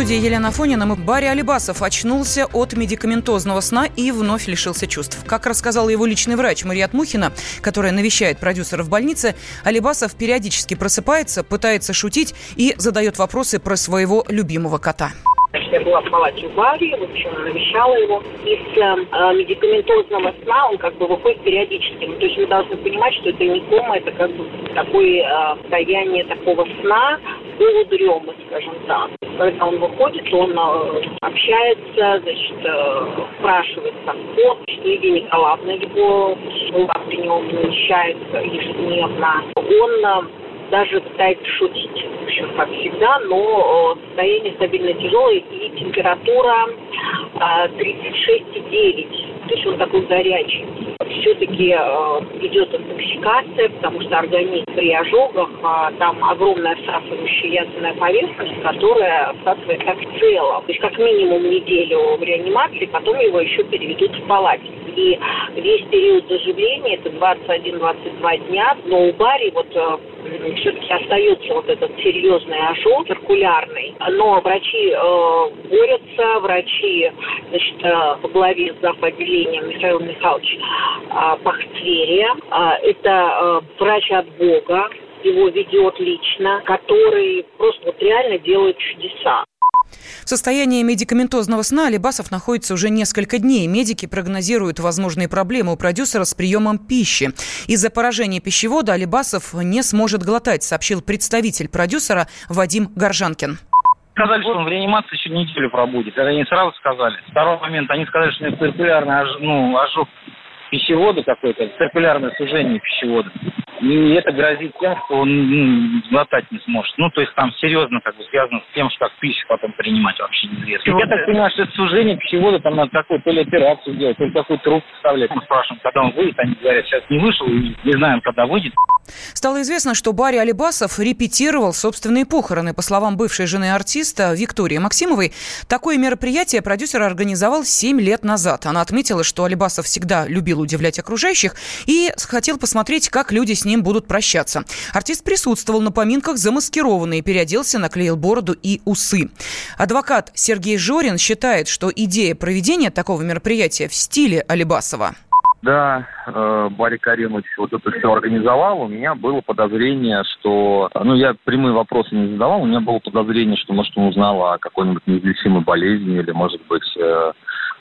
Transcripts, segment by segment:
студии Елена Фонина. Барри Алибасов очнулся от медикаментозного сна и вновь лишился чувств. Как рассказала его личный врач Мариат Мухина, которая навещает продюсера в больнице, Алибасов периодически просыпается, пытается шутить и задает вопросы про своего любимого кота. Я была в палате у Барри, в общем, навещала его. Из э, медикаментозного сна он как бы выходит периодически. Ну, то есть мы должны понимать, что это не кома, это как бы такое э, состояние такого сна, полудремы, скажем так. Когда он выходит, он э, общается, значит, э, спрашивает там кот, что Евгения Николаевна его при нем навещается ежедневно. Он э, даже пытается шутить, в общем, как всегда, но состояние стабильно тяжелое и температура 36,9. А, То есть он такой горячий. Все-таки э, идет интоксикация, потому что организм при ожогах, а, там огромная всасывающая ядерная поверхность, которая всасывает как цело. То есть как минимум неделю в реанимации, потом его еще переведут в палате. И весь период заживления, это 21-22 дня, но у Барри вот э, все-таки остается вот этот серьезный ожог циркулярный. Но врачи э, борются, врачи, значит, э, по главе зав. отделением Михаил Михайлович э, Пахцверия. Э, это э, врач от Бога, его ведет лично, который просто вот реально делает чудеса. В состоянии медикаментозного сна Алибасов находится уже несколько дней. Медики прогнозируют возможные проблемы у продюсера с приемом пищи. Из-за поражения пищевода Алибасов не сможет глотать, сообщил представитель продюсера Вадим Горжанкин сказали, что он в реанимации еще неделю пробудет. Это они сразу сказали. Второй момент, они сказали, что у него циркулярный ожог, ну, ожог пищевода какой-то, циркулярное сужение пищевода. И это грозит тем, что он ну, глотать не сможет. Ну, то есть там серьезно как бы связано с тем, что как пищу потом принимать вообще неизвестно. Я так понимаю, что это сужение пищевода, там надо какую-то то ли операцию делать, то ли какую-то трубку вставлять. Мы спрашиваем, когда он выйдет, они говорят, сейчас не вышел, и не знаем, когда выйдет. Стало известно, что Барри Алибасов репетировал собственные похороны. По словам бывшей жены артиста Виктории Максимовой, такое мероприятие продюсер организовал 7 лет назад. Она отметила, что Алибасов всегда любил удивлять окружающих и хотел посмотреть, как люди с ним будут прощаться. Артист присутствовал на поминках замаскированный, переоделся, наклеил бороду и усы. Адвокат Сергей Жорин считает, что идея проведения такого мероприятия в стиле Алибасова – когда э, Барри Каримович вот это все организовал, у меня было подозрение, что... Ну, я прямые вопросы не задавал, у меня было подозрение, что, может, он узнал о какой-нибудь неизлечимой болезни, или, может быть, э,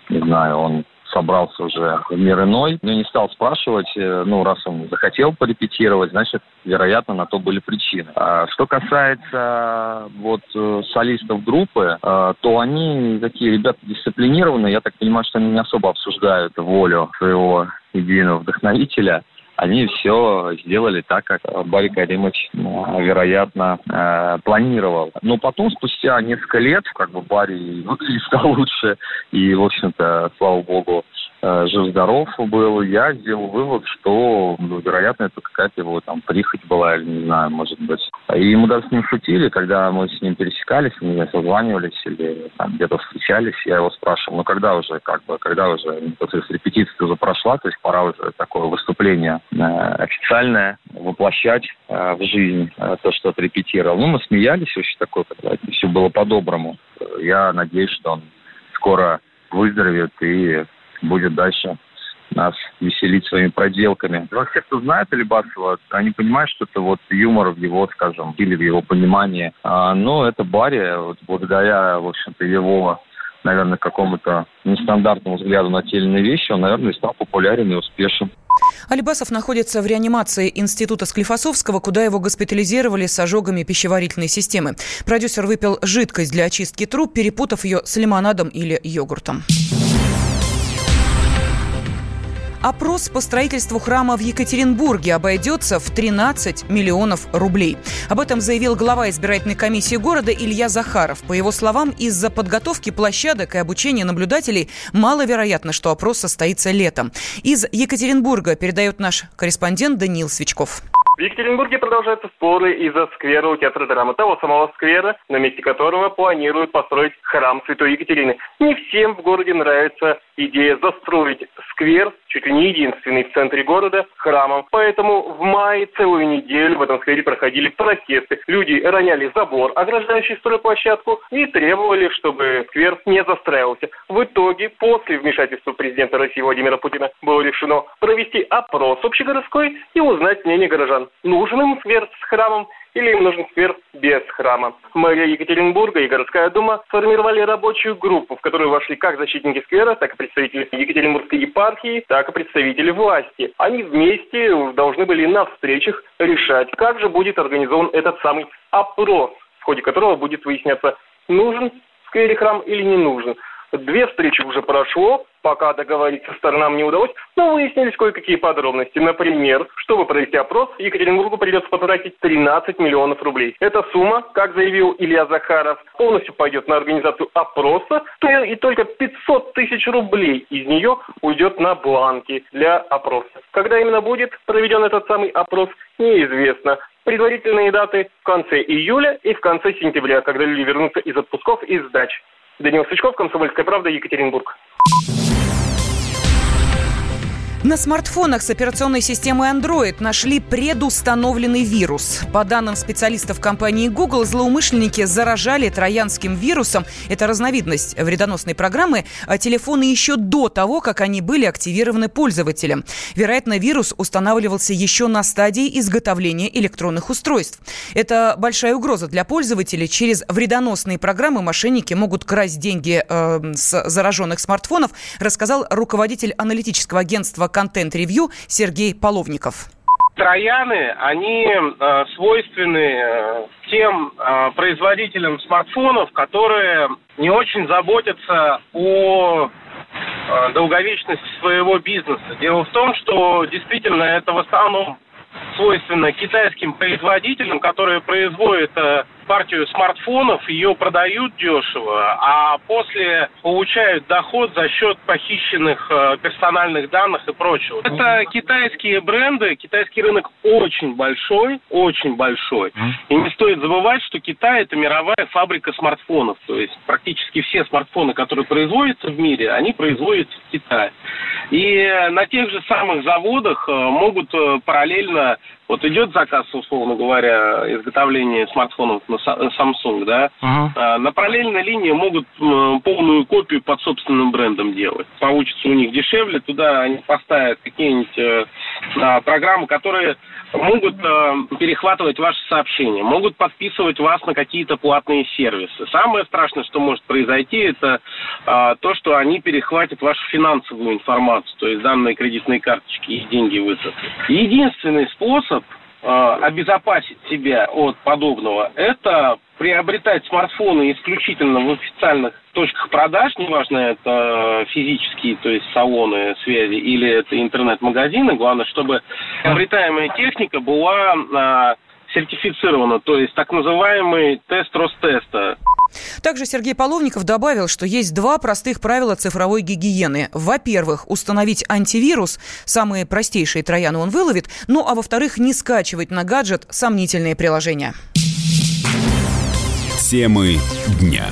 не знаю, он собрался уже в мир иной. Но не стал спрашивать, э, ну, раз он захотел порепетировать, значит, вероятно, на то были причины. А что касается вот э, солистов группы, э, то они такие ребята дисциплинированные. Я так понимаю, что они не особо обсуждают волю своего идейного вдохновителя они все сделали так, как Барри Каримович, вероятно, планировал. Но потом, спустя несколько лет, как бы Барри выглядит стал лучше, и, в общем-то, слава богу, Э, жив-здоров был, я сделал вывод, что, ну, вероятно, это какая-то его там прихоть была, или не знаю, может быть. И мы даже с ним шутили, когда мы с ним пересекались, мы созванивались или там где-то встречались, я его спрашивал, ну когда уже, как бы, когда уже, то есть репетиция уже прошла, то есть пора уже такое выступление э, официальное воплощать э, в жизнь э, то, что отрепетировал. Ну, мы смеялись, очень такое, когда все было по-доброму. Я надеюсь, что он скоро выздоровеет и будет дальше нас веселить своими проделками. Но все, кто знает Алибасова, они понимают, что это вот юмор в его, скажем, или в его понимании. А, но это Барри, вот благодаря, в общем-то, его наверное, какому-то нестандартному взгляду на те или иные вещи, он, наверное, стал популярен и успешен. Алибасов находится в реанимации Института Склифосовского, куда его госпитализировали с ожогами пищеварительной системы. Продюсер выпил жидкость для очистки труб, перепутав ее с лимонадом или йогуртом. Опрос по строительству храма в Екатеринбурге обойдется в 13 миллионов рублей. Об этом заявил глава избирательной комиссии города Илья Захаров. По его словам, из-за подготовки площадок и обучения наблюдателей маловероятно, что опрос состоится летом. Из Екатеринбурга передает наш корреспондент Даниил Свечков. В Екатеринбурге продолжаются споры из-за сквера у театра драмы, того самого сквера, на месте которого планируют построить храм Святой Екатерины. Не всем в городе нравится идея застроить сквер, чуть ли не единственный в центре города, храмом. Поэтому в мае целую неделю в этом сквере проходили протесты. Люди роняли забор, ограждающий стройплощадку, и требовали, чтобы сквер не застраивался. В итоге, после вмешательства президента России Владимира Путина, было решено провести опрос общегородской и узнать мнение горожан. Нужен им сквер с храмом или им нужен сквер без храма. Мэрия Екатеринбурга и городская дума сформировали рабочую группу, в которую вошли как защитники сквера, так и представители Екатеринбургской епархии, так и представители власти. Они вместе должны были на встречах решать, как же будет организован этот самый опрос, в ходе которого будет выясняться, нужен в сквере храм или не нужен. Две встречи уже прошло, пока договориться сторонам не удалось, но выяснились кое-какие подробности. Например, чтобы провести опрос, Екатеринбургу придется потратить 13 миллионов рублей. Эта сумма, как заявил Илья Захаров, полностью пойдет на организацию опроса, и только 500 тысяч рублей из нее уйдет на бланки для опроса. Когда именно будет проведен этот самый опрос, неизвестно. Предварительные даты в конце июля и в конце сентября, когда люди вернутся из отпусков и сдач. Данил Сычков, Комсомольская правда, Екатеринбург. На смартфонах с операционной системой Android нашли предустановленный вирус. По данным специалистов компании Google, злоумышленники заражали троянским вирусом, это разновидность вредоносной программы, а телефоны еще до того, как они были активированы пользователем. Вероятно, вирус устанавливался еще на стадии изготовления электронных устройств. Это большая угроза для пользователей. Через вредоносные программы мошенники могут красть деньги э, с зараженных смартфонов, рассказал руководитель аналитического агентства контент-ревью Сергей Половников. Трояны, они э, свойственны э, тем э, производителям смартфонов, которые не очень заботятся о э, долговечности своего бизнеса. Дело в том, что действительно это в основном свойственно китайским производителям, которые производят э, партию смартфонов, ее продают дешево, а после получают доход за счет похищенных э, персональных данных и прочего. Это китайские бренды, китайский рынок очень большой, очень большой. И не стоит забывать, что Китай это мировая фабрика смартфонов. То есть практически все смартфоны, которые производятся в мире, они производятся в Китае. И на тех же самых заводах э, могут э, параллельно вот идет заказ, условно говоря, изготовления смартфонов на Samsung, да, uh-huh. на параллельной линии могут полную копию под собственным брендом делать. Получится у них дешевле, туда они поставят какие-нибудь э, а, программы, которые могут э, перехватывать ваши сообщения, могут подписывать вас на какие-то платные сервисы. Самое страшное, что может произойти, это э, то, что они перехватят вашу финансовую информацию, то есть данные кредитные карточки и деньги выцепят. Единственный способ обезопасить себя от подобного, это приобретать смартфоны исключительно в официальных точках продаж, неважно, это физические, то есть салоны связи, или это интернет-магазины, главное, чтобы приобретаемая техника была а, сертифицирована, то есть так называемый тест Ростеста. Также Сергей Половников добавил, что есть два простых правила цифровой гигиены. Во-первых, установить антивирус, самые простейшие трояны он выловит, ну а во-вторых, не скачивать на гаджет сомнительные приложения. Темы дня.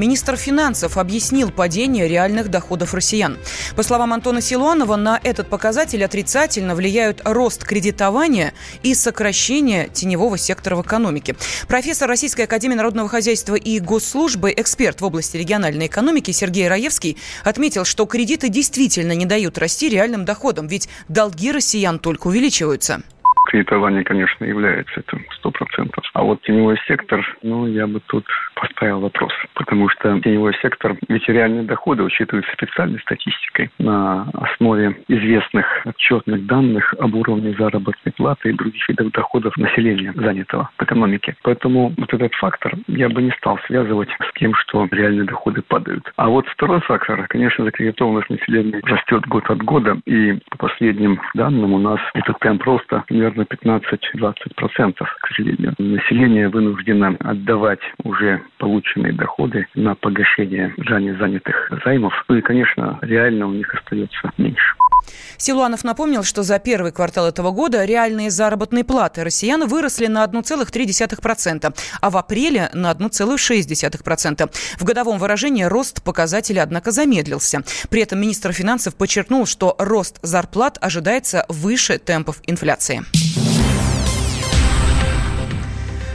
Министр финансов объяснил падение реальных доходов россиян. По словам Антона Силуанова, на этот показатель отрицательно влияют рост кредитования и сокращение теневого сектора в экономике. Профессор Российской Академии Народного Хозяйства и Госслужбы, эксперт в области региональной экономики Сергей Раевский отметил, что кредиты действительно не дают расти реальным доходам, ведь долги россиян только увеличиваются кредитование, конечно, является это сто процентов. А вот теневой сектор, ну, я бы тут поставил вопрос. Потому что теневой сектор, ведь реальные доходы учитываются специальной статистикой на основе известных отчетных данных об уровне заработной платы и других видов доходов населения, занятого в экономике. Поэтому вот этот фактор я бы не стал связывать с тем, что реальные доходы падают. А вот второй фактор, конечно, закредитованность населения растет год от года. И по последним данным у нас этот темп роста примерно 15-20%, к сожалению. Население вынуждено отдавать уже полученные доходы на погашение ранее занятых займов. Ну и, конечно, реально у них остается меньше. Силуанов напомнил, что за первый квартал этого года реальные заработные платы россиян выросли на 1,3%, а в апреле на 1,6%. В годовом выражении рост показателя, однако, замедлился. При этом министр финансов подчеркнул, что рост зарплат ожидается выше темпов инфляции.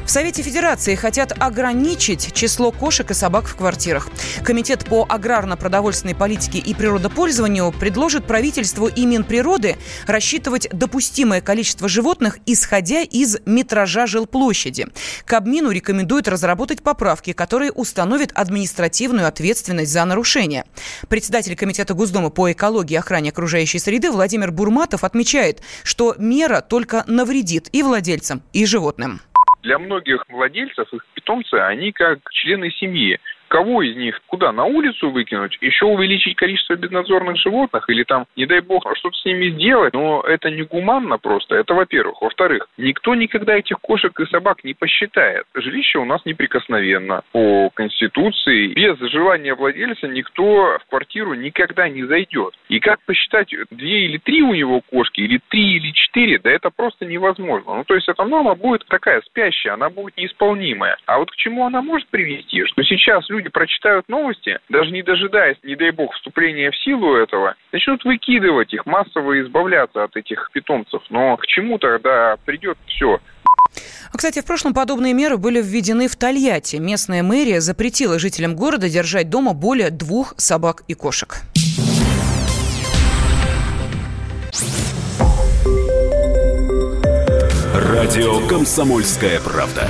В Совете Федерации хотят ограничить число кошек и собак в квартирах. Комитет по аграрно-продовольственной политике и природопользованию предложит правительству и Минприроды рассчитывать допустимое количество животных, исходя из метража жилплощади. Кабмину рекомендуют разработать поправки, которые установят административную ответственность за нарушение. Председатель Комитета Госдумы по экологии и охране окружающей среды Владимир Бурматов отмечает, что мера только навредит и владельцам, и животным. Для многих владельцев их питомцы, они как члены семьи кого из них куда, на улицу выкинуть, еще увеличить количество безнадзорных животных или там, не дай бог, что-то с ними сделать, но это не гуманно просто, это во-первых. Во-вторых, никто никогда этих кошек и собак не посчитает. Жилище у нас неприкосновенно по Конституции. Без желания владельца никто в квартиру никогда не зайдет. И как посчитать, две или три у него кошки, или три или четыре, да это просто невозможно. Ну, то есть эта норма будет такая спящая, она будет неисполнимая. А вот к чему она может привести? Что сейчас люди прочитают новости, даже не дожидаясь, не дай бог, вступления в силу этого, начнут выкидывать их, массово избавляться от этих питомцев. Но к чему тогда придет все? А, кстати, в прошлом подобные меры были введены в Тольятти. Местная мэрия запретила жителям города держать дома более двух собак и кошек. Радио «Комсомольская правда».